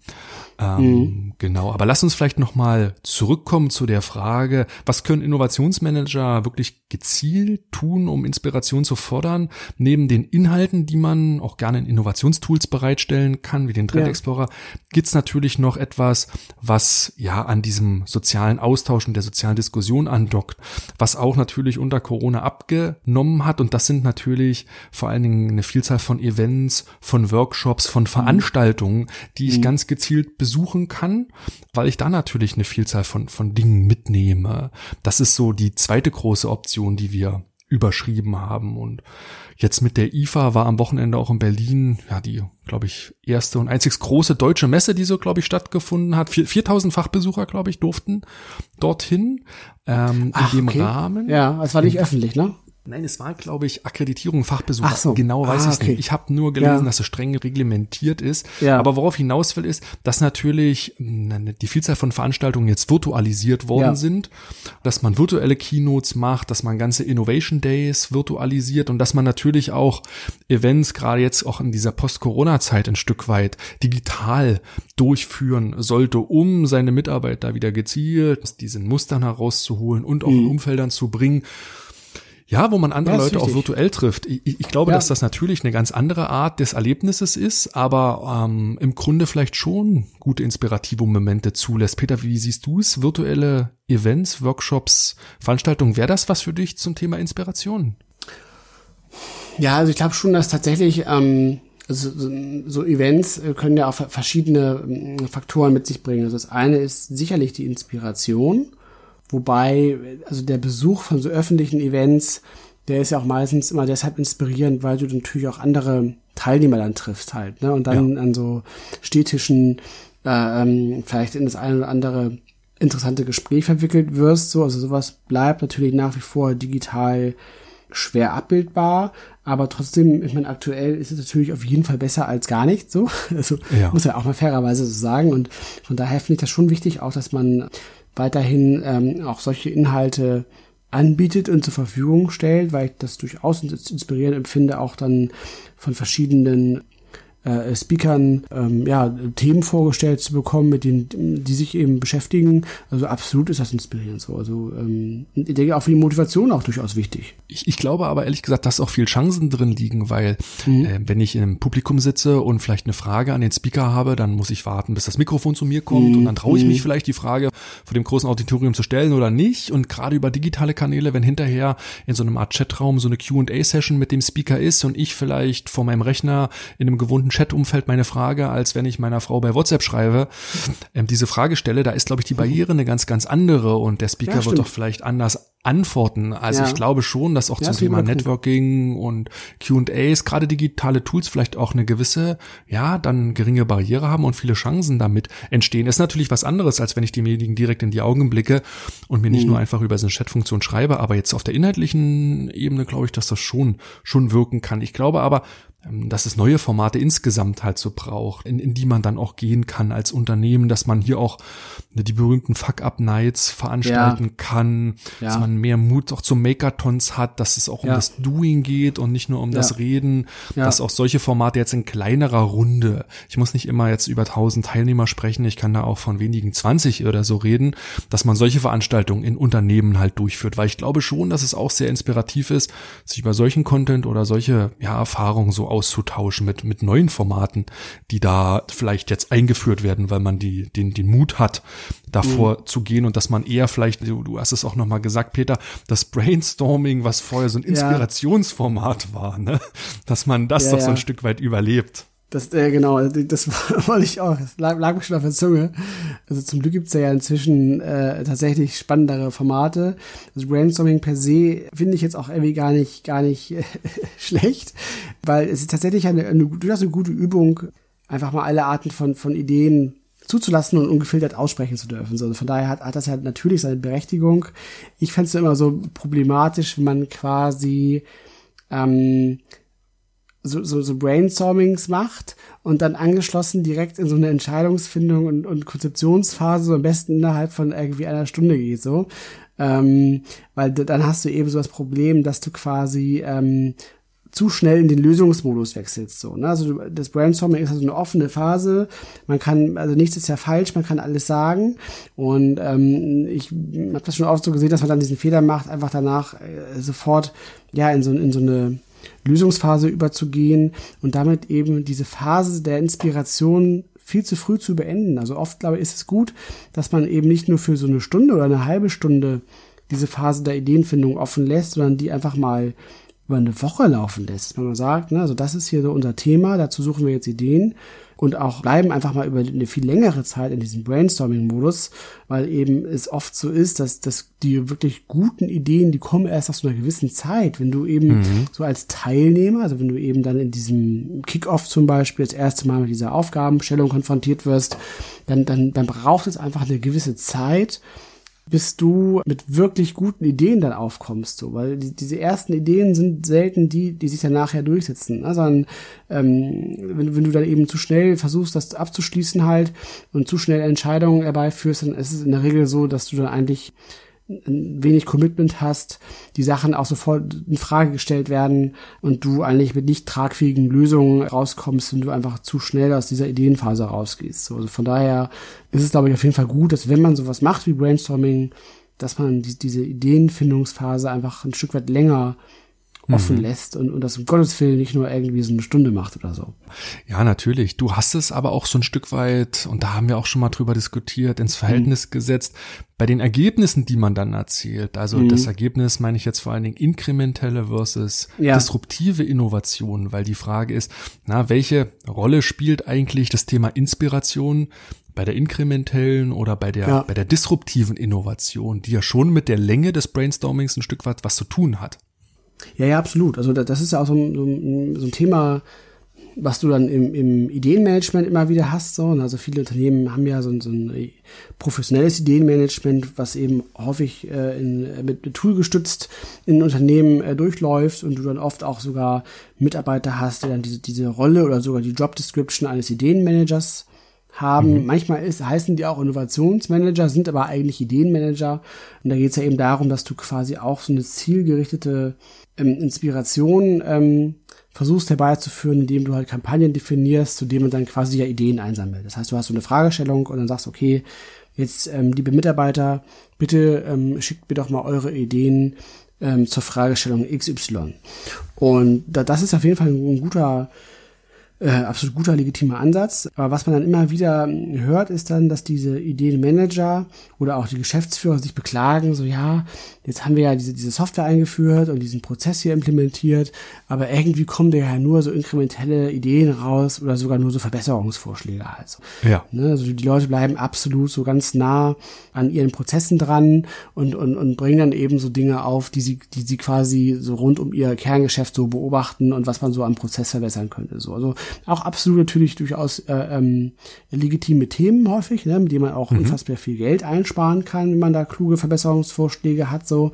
Ähm, Genau, aber lass uns vielleicht nochmal zurückkommen zu der Frage, was können Innovationsmanager wirklich gezielt tun, um Inspiration zu fördern? Neben den Inhalten, die man auch gerne in Innovationstools bereitstellen kann, wie den Trend Ja. Explorer, gibt's natürlich noch etwas, was ja an diesem sozialen Austausch und der sozialen Diskussion andockt, was auch natürlich unter Corona abgenommen hat. Und das sind natürlich vor allen Dingen eine Vielzahl von Events, von Workshops, von Veranstaltungen, die ich ganz gezielt besuchen kann, weil ich da natürlich eine Vielzahl von, von Dingen mitnehme. Das ist so die zweite große Option, die wir überschrieben haben. Und jetzt mit der IFA war am Wochenende auch in Berlin, ja, die, glaube ich, erste und einzig große deutsche Messe, die so, glaube ich, stattgefunden hat. Vier- 4000 Fachbesucher, glaube ich, durften dorthin. Ähm, Ach, in dem okay. Rahmen. Ja, es war nicht öffentlich, ne? Nein, es war, glaube ich, Akkreditierung, Fachbesuch. Ach so. Genau weiß Ah, ich okay. nicht. Ich habe nur gelesen, Ja. dass es streng reglementiert ist. Ja. Aber worauf hinaus will, ist, dass natürlich mh, die Vielzahl von Veranstaltungen jetzt virtualisiert worden Ja. sind, dass man virtuelle Keynotes macht, dass man ganze Innovation Days virtualisiert und dass man natürlich auch Events, gerade jetzt auch in dieser Post-Corona-Zeit ein Stück weit digital durchführen sollte, um seine Mitarbeiter wieder gezielt aus diesen Mustern herauszuholen und auch in Umfeldern zu bringen, ja, wo man andere. Ja, Leute auch virtuell trifft. Ich, ich glaube, Ja. dass das natürlich eine ganz andere Art des Erlebnisses ist, aber ähm, im Grunde vielleicht schon gute inspirative Momente zulässt. Peter, wie siehst du es? Virtuelle Events, Workshops, Veranstaltungen, wäre das was für dich zum Thema Inspiration? Ja, also ich glaube schon, dass tatsächlich ähm, also so, Events äh, können ja auch ver- verschiedene ähm, Faktoren mit sich bringen. Also das eine ist sicherlich die Inspiration, wobei also der Besuch von so öffentlichen Events, der ist ja auch meistens immer deshalb inspirierend, weil du natürlich auch andere Teilnehmer dann triffst halt, ne? Und dann an so Städtischen äh, ähm, vielleicht in das eine oder andere interessante Gespräch verwickelt wirst. So, also sowas bleibt natürlich nach wie vor digital schwer abbildbar, aber trotzdem, ich meine, aktuell ist es natürlich auf jeden Fall besser als gar nicht so. Also Ja. muss man auch mal fairerweise so sagen. Und von daher finde ich das schon wichtig, auch dass man weiterhin ähm, auch solche Inhalte anbietet und zur Verfügung stellt, weil ich das durchaus ins- inspirierend empfinde, auch dann von verschiedenen äh, Speakern ähm, ja, Themen vorgestellt zu bekommen, mit denen die sich eben beschäftigen. Also absolut ist das inspirierend so. Also ähm, und ich denke auch für die Motivation auch durchaus wichtig. Ich, ich glaube aber ehrlich gesagt, dass auch viel Chancen drin liegen, weil äh, wenn ich einem Publikum sitze und vielleicht eine Frage an den Speaker habe, dann muss ich warten, bis das Mikrofon zu mir kommt und dann traue ich mich vielleicht die Frage vor dem großen Auditorium zu stellen oder nicht. Und gerade über digitale Kanäle, wenn hinterher in so einem Art Chatraum so eine Q&A-Session mit dem Speaker ist und ich vielleicht vor meinem Rechner in einem gewohnten Chatumfeld meine Frage, als wenn ich meiner Frau bei WhatsApp schreibe, ähm, diese Frage stelle, da ist, glaube ich, die Barriere eine ganz, ganz andere und der Speaker Ja, wird doch vielleicht anders antworten. Also Ja. ich glaube schon, dass auch Ja, zum Thema. Networking und Q&As, gerade digitale Tools vielleicht auch eine gewisse, ja, dann geringe Barriere haben und viele Chancen damit entstehen. Ist natürlich was anderes, als wenn ich demjenigen direkt in die Augen blicke und mir nicht Mhm. nur einfach über so eine Chatfunktion schreibe, aber jetzt auf der inhaltlichen Ebene glaube ich, dass das schon, schon wirken kann. Ich glaube aber, dass es neue Formate insgesamt halt so braucht, in, in die man dann auch gehen kann als Unternehmen, dass man hier auch ne, die berühmten Fuck-Up-Nights veranstalten ja. kann, ja. dass man mehr Mut auch zu Makertons hat, dass es auch um ja. das Doing geht und nicht nur um das Reden, dass auch solche Formate jetzt in kleinerer Runde, ich muss nicht immer jetzt über tausend Teilnehmer sprechen, ich kann da auch von wenigen 20 oder so reden, dass man solche Veranstaltungen in Unternehmen halt durchführt, weil ich glaube schon, dass es auch sehr inspirativ ist, sich über solchen Content oder solche ja, Erfahrungen so auszutauschen mit, mit neuen Formaten, die da vielleicht jetzt eingeführt werden, weil man die, den, den Mut hat, davor mhm. zu gehen und dass man eher vielleicht, du, du hast es auch nochmal gesagt, Peter, das Brainstorming, was vorher so ein Inspirationsformat ja. war, ne? dass man das ja, doch so ein Stück weit überlebt. Das, äh, genau, das wollte ich auch. Das lag, lag mir schon auf der Zunge. Also zum Glück gibt's ja inzwischen äh, tatsächlich spannendere Formate. Das Brainstorming per se finde ich jetzt auch irgendwie gar nicht, gar nicht äh, schlecht, weil es ist tatsächlich eine, eine, durchaus eine gute Übung, einfach mal alle Arten von, von Ideen zuzulassen und ungefiltert aussprechen zu dürfen. So, von daher hat, hat das halt natürlich seine Berechtigung. Ich fände es immer so problematisch, wenn man quasi ähm, so, so, so Brainstormings macht und dann angeschlossen direkt in so eine Entscheidungsfindung und, und Konzeptionsphase so am besten innerhalb von irgendwie einer Stunde geht, so. Ähm, weil dann hast du eben so das Problem, dass du quasi ähm, zu schnell in den Lösungsmodus wechselst. So, ne? Also das Brainstorming ist also eine offene Phase. Man kann, also nichts ist ja falsch, man kann alles sagen. Und ähm, ich habe das schon oft so gesehen, dass man dann diesen Fehler macht, einfach danach äh, sofort ja in so, in so eine Lösungsphase überzugehen und damit eben diese Phase der Inspiration viel zu früh zu beenden. Also oft, glaube ich, ist es gut, dass man eben nicht nur für so eine Stunde oder eine halbe Stunde diese Phase der Ideenfindung offen lässt, sondern die einfach mal über eine Woche laufen lässt. Wenn man sagt, ne, also das ist hier so unser Thema, dazu suchen wir jetzt Ideen und auch bleiben einfach mal über eine viel längere Zeit in diesem Brainstorming-Modus, weil eben es oft so ist, dass, dass die wirklich guten Ideen, die kommen erst so einer gewissen Zeit. Wenn du eben mhm. so als Teilnehmer, also wenn du eben dann in diesem Kickoff zum Beispiel das erste Mal mit dieser Aufgabenstellung konfrontiert wirst, dann, dann, dann braucht es einfach eine gewisse Zeit, bis du mit wirklich guten Ideen dann aufkommst, so, weil die, diese ersten Ideen sind selten die, die sich dann nachher durchsetzen, ne? sondern ähm, wenn, wenn du dann eben zu schnell versuchst, das abzuschließen halt und zu schnell Entscheidungen herbeiführst, dann ist es in der Regel so, dass du dann eigentlich wenig Commitment hast, die Sachen auch sofort in Frage gestellt werden und du eigentlich mit nicht tragfähigen Lösungen rauskommst und du einfach zu schnell aus dieser Ideenphase rausgehst. Also von daher ist es, glaube ich, auf jeden Fall gut, dass wenn man sowas macht wie Brainstorming, dass man die, diese Ideenfindungsphase einfach ein Stück weit länger offen mhm. lässt und, und das um Gottes Willen nicht nur irgendwie so eine Stunde macht oder so. Ja, natürlich. Du hast es aber auch so ein Stück weit, und da haben wir auch schon mal drüber diskutiert, ins Verhältnis mhm. gesetzt, bei den Ergebnissen, die man dann erzielt. Also mhm. das Ergebnis meine ich jetzt vor allen Dingen inkrementelle versus ja. disruptive Innovation, weil die Frage ist, na, welche Rolle spielt eigentlich das Thema Inspiration bei der inkrementellen oder bei der, ja. bei der disruptiven Innovation, die ja schon mit der Länge des Brainstormings ein Stück weit was zu tun hat. Ja, ja, absolut. Also das ist ja auch so ein, so ein, so ein Thema, was du dann im, im Ideenmanagement immer wieder hast. So. Also viele Unternehmen haben ja so ein, so ein professionelles Ideenmanagement, was eben häufig äh, in, mit, mit Tool gestützt in Unternehmen äh, durchläuft und du dann oft auch sogar Mitarbeiter hast, die dann diese, diese Rolle oder sogar die Job Description eines Ideenmanagers haben. Mhm. Manchmal ist, heißen die auch Innovationsmanager, sind aber eigentlich Ideenmanager. Und da geht es ja eben darum, dass du quasi auch so eine zielgerichtete ähm, Inspiration ähm, versuchst herbeizuführen, indem du halt Kampagnen definierst, zu denen man dann quasi ja Ideen einsammelt. Das heißt, du hast so eine Fragestellung und dann sagst, okay, jetzt, ähm, liebe Mitarbeiter, bitte ähm, schickt mir doch mal eure Ideen ähm, zur Fragestellung XY. Und da, das ist auf jeden Fall ein, ein guter äh, absolut guter, legitimer Ansatz. Aber was man dann immer wieder hört, ist dann, dass diese Ideenmanager oder auch die Geschäftsführer sich beklagen, so ja, jetzt haben wir ja diese, diese Software eingeführt und diesen Prozess hier implementiert, aber irgendwie kommen da ja nur so inkrementelle Ideen raus oder sogar nur so Verbesserungsvorschläge also. Ja. Ne, also die Leute bleiben absolut so ganz nah an ihren Prozessen dran und, und, und bringen dann eben so Dinge auf, die sie, die sie quasi so rund um ihr Kerngeschäft so beobachten und was man so am Prozess verbessern könnte. So. Also auch absolut natürlich durchaus äh, ähm, legitime Themen häufig, ne, mit denen man auch mhm. unfassbar viel Geld einsparen kann, wenn man da kluge Verbesserungsvorschläge hat so.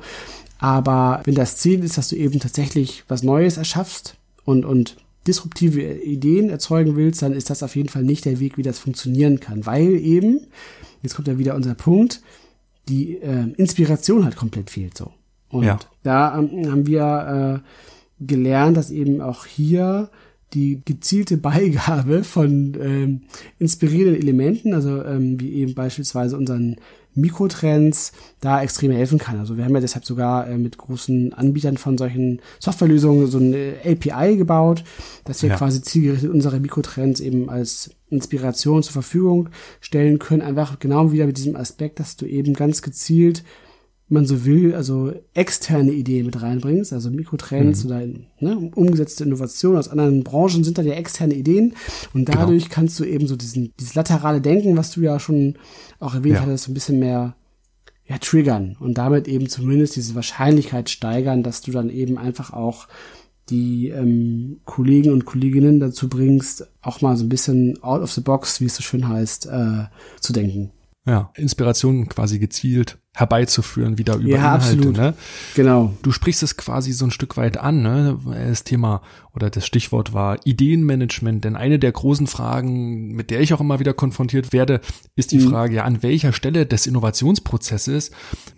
Aber wenn das Ziel ist, dass du eben tatsächlich was Neues erschaffst und, und disruptive Ideen erzeugen willst, dann ist das auf jeden Fall nicht der Weg, wie das funktionieren kann. Weil eben, jetzt kommt ja wieder unser Punkt, die äh, Inspiration halt komplett fehlt so. Und ja. da ähm, haben wir äh, gelernt, dass eben auch hier die gezielte Beigabe von ähm, inspirierenden Elementen, also ähm, wie eben beispielsweise unseren Mikrotrends, da extrem helfen kann. Also wir haben ja deshalb sogar äh, mit großen Anbietern von solchen Softwarelösungen so eine API gebaut, dass wir ja. quasi zielgerichtet unsere Mikrotrends eben als Inspiration zur Verfügung stellen können. Einfach genau wieder mit diesem Aspekt, dass du eben ganz gezielt man so will, also externe Ideen mit reinbringst, also Mikrotrends mhm. oder ne, umgesetzte Innovationen aus anderen Branchen sind dann ja externe Ideen und genau. dadurch genau. kannst du eben so diesen, dieses laterale Denken, was du ja schon auch erwähnt ja. hattest, ein bisschen mehr ja, triggern und damit eben zumindest diese Wahrscheinlichkeit steigern, dass du dann eben einfach auch die ähm, Kollegen und Kolleginnen dazu bringst, auch mal so ein bisschen out of the box, wie es so schön heißt, äh, zu denken. Ja, Inspiration quasi gezielt herbeizuführen, wieder über ja, Inhalte. Absolut. Ne? Genau. Du sprichst es quasi so ein Stück weit an. Ne? Das Thema oder das Stichwort war Ideenmanagement. Denn eine der großen Fragen, mit der ich auch immer wieder konfrontiert werde, ist die mhm. Frage, ja, an welcher Stelle des Innovationsprozesses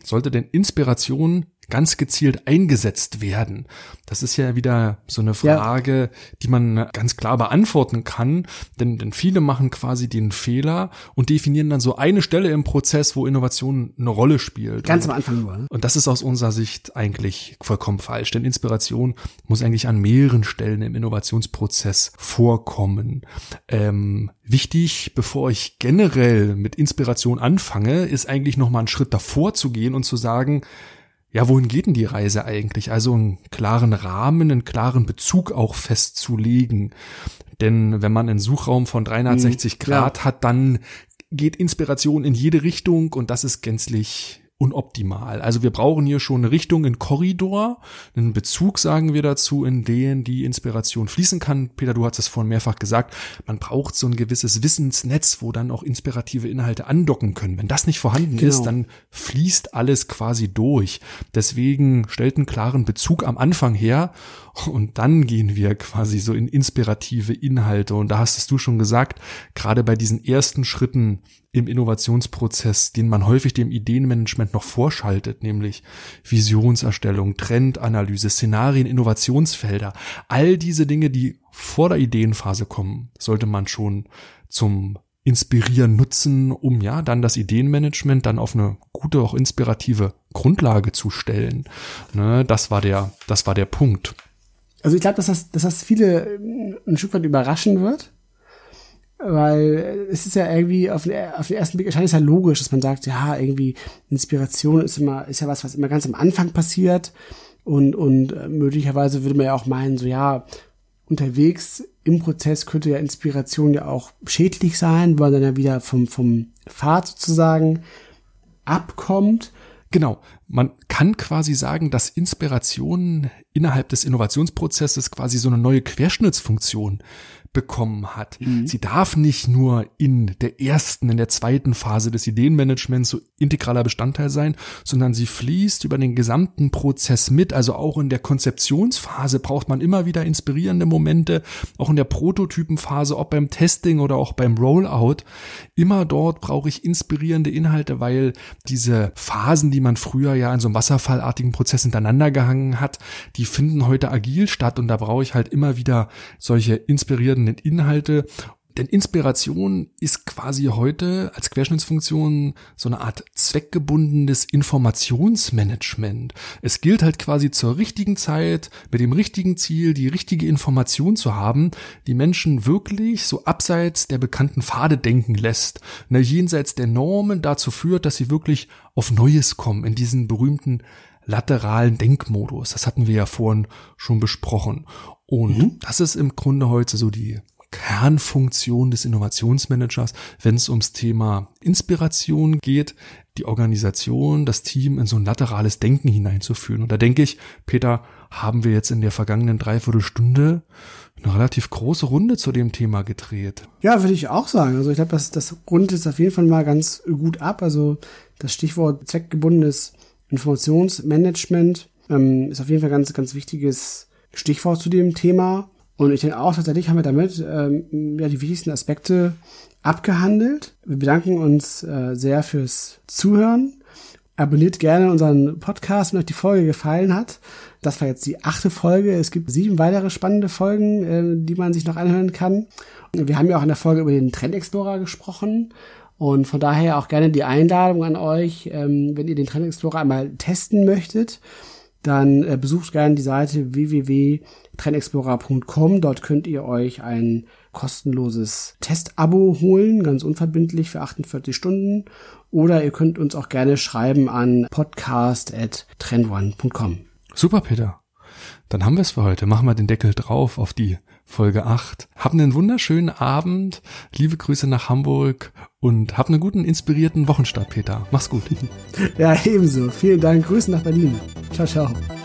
sollte denn Inspiration ganz gezielt eingesetzt werden? Das ist ja wieder so eine Frage, ja. die man ganz klar beantworten kann, denn, denn viele machen quasi den Fehler und definieren dann so eine Stelle im Prozess, wo Innovation eine Rolle spielt. Ganz am Anfang nur. Ne? Und das ist aus unserer Sicht eigentlich vollkommen falsch, denn Inspiration muss eigentlich an mehreren Stellen im Innovationsprozess vorkommen. Ähm, wichtig, bevor ich generell mit Inspiration anfange, ist eigentlich noch mal einen Schritt davor zu gehen und zu sagen, ja, wohin geht denn die Reise eigentlich? Also einen klaren Rahmen, einen klaren Bezug auch festzulegen. Denn wenn man einen Suchraum von 360 mhm, Grad hat, dann geht Inspiration in jede Richtung und das ist gänzlich unoptimal. Also wir brauchen hier schon eine Richtung, einen Korridor, einen Bezug, sagen wir dazu, in den die Inspiration fließen kann. Peter, du hast es vorhin mehrfach gesagt, man braucht so ein gewisses Wissensnetz, wo dann auch inspirative Inhalte andocken können. Wenn das nicht vorhanden genau. ist, dann fließt alles quasi durch. Deswegen stellt einen klaren Bezug am Anfang her und dann gehen wir quasi so in inspirative Inhalte. Und da hast es du schon gesagt, gerade bei diesen ersten Schritten im Innovationsprozess, den man häufig dem Ideenmanagement noch vorschaltet, nämlich Visionserstellung, Trendanalyse, Szenarien, Innovationsfelder, all diese Dinge, die vor der Ideenphase kommen, sollte man schon zum Inspirieren nutzen, um ja dann das Ideenmanagement dann auf eine gute, auch inspirative Grundlage zu stellen. Ne, das war der, das war der Punkt. Also ich glaube, dass das, dass das viele äh, ein Stück weit überraschen wird, weil es ist ja irgendwie auf den, auf den ersten Blick erscheint es ja logisch, dass man sagt, ja, irgendwie Inspiration ist immer, ist ja was, was immer ganz am Anfang passiert und, und äh, möglicherweise würde man ja auch meinen, so ja, unterwegs im Prozess könnte ja Inspiration ja auch schädlich sein, weil dann ja wieder vom, vom Pfad sozusagen abkommt. Genau. Man kann quasi sagen, dass Inspiration innerhalb des Innovationsprozesses quasi so eine neue Querschnittsfunktion bekommen hat. Mhm. Sie darf nicht nur in der ersten, in der zweiten Phase des Ideenmanagements so integraler Bestandteil sein, sondern sie fließt über den gesamten Prozess mit. Also auch in der Konzeptionsphase braucht man immer wieder inspirierende Momente, auch in der Prototypenphase, ob beim Testing oder auch beim Rollout. Immer dort brauche ich inspirierende Inhalte, weil diese Phasen, die man früher ja in so einem wasserfallartigen Prozess hintereinander gehangen hat, die finden heute agil statt und da brauche ich halt immer wieder solche inspirierenden werden Inhalte denn Inspiration ist quasi heute als Querschnittsfunktion so eine Art zweckgebundenes Informationsmanagement. Es gilt halt quasi zur richtigen Zeit, mit dem richtigen Ziel, die richtige Information zu haben, die Menschen wirklich so abseits der bekannten Pfade denken lässt, ne, jenseits der Normen dazu führt, dass sie wirklich auf Neues kommen, in diesen berühmten lateralen Denkmodus. Das hatten wir ja vorhin schon besprochen. Und mhm. das ist im Grunde heute so die Kernfunktion des Innovationsmanagers, wenn es ums Thema Inspiration geht, die Organisation, das Team in so ein laterales Denken hineinzuführen. Und da denke ich, Peter, haben wir jetzt in der vergangenen Dreiviertelstunde eine relativ große Runde zu dem Thema gedreht. Ja, würde ich auch sagen. Also ich glaube, das, das rundet jetzt auf jeden Fall mal ganz gut ab. Also das Stichwort zweckgebundenes Informationsmanagement ähm, ist auf jeden Fall ganz, ganz wichtiges Stichwort zu dem Thema. Und ich denke auch, tatsächlich haben wir damit ähm, ja, die wichtigsten Aspekte abgehandelt. Wir bedanken uns äh, sehr fürs Zuhören. Abonniert gerne unseren Podcast, wenn euch die Folge gefallen hat. Das war jetzt die achte Folge. Es gibt sieben weitere spannende Folgen, äh, die man sich noch anhören kann. Wir haben ja auch in der Folge über den Trend Explorer gesprochen. Und von daher auch gerne die Einladung an euch, ähm, wenn ihr den Trend Explorer einmal testen möchtet, dann äh, besucht gerne die Seite www.trendexplorer.com. Dort könnt ihr euch ein kostenloses Testabo holen, ganz unverbindlich für 48 Stunden. Oder ihr könnt uns auch gerne schreiben an podcast.trendone.com. Super, Peter. Dann haben wir es für heute. Machen wir den Deckel drauf auf die Folge 8. Hab einen wunderschönen Abend. Liebe Grüße nach Hamburg und hab einen guten, inspirierten Wochenstart, Peter. Mach's gut. Ja, ebenso. Vielen Dank. Grüße nach Berlin. Ciao, ciao.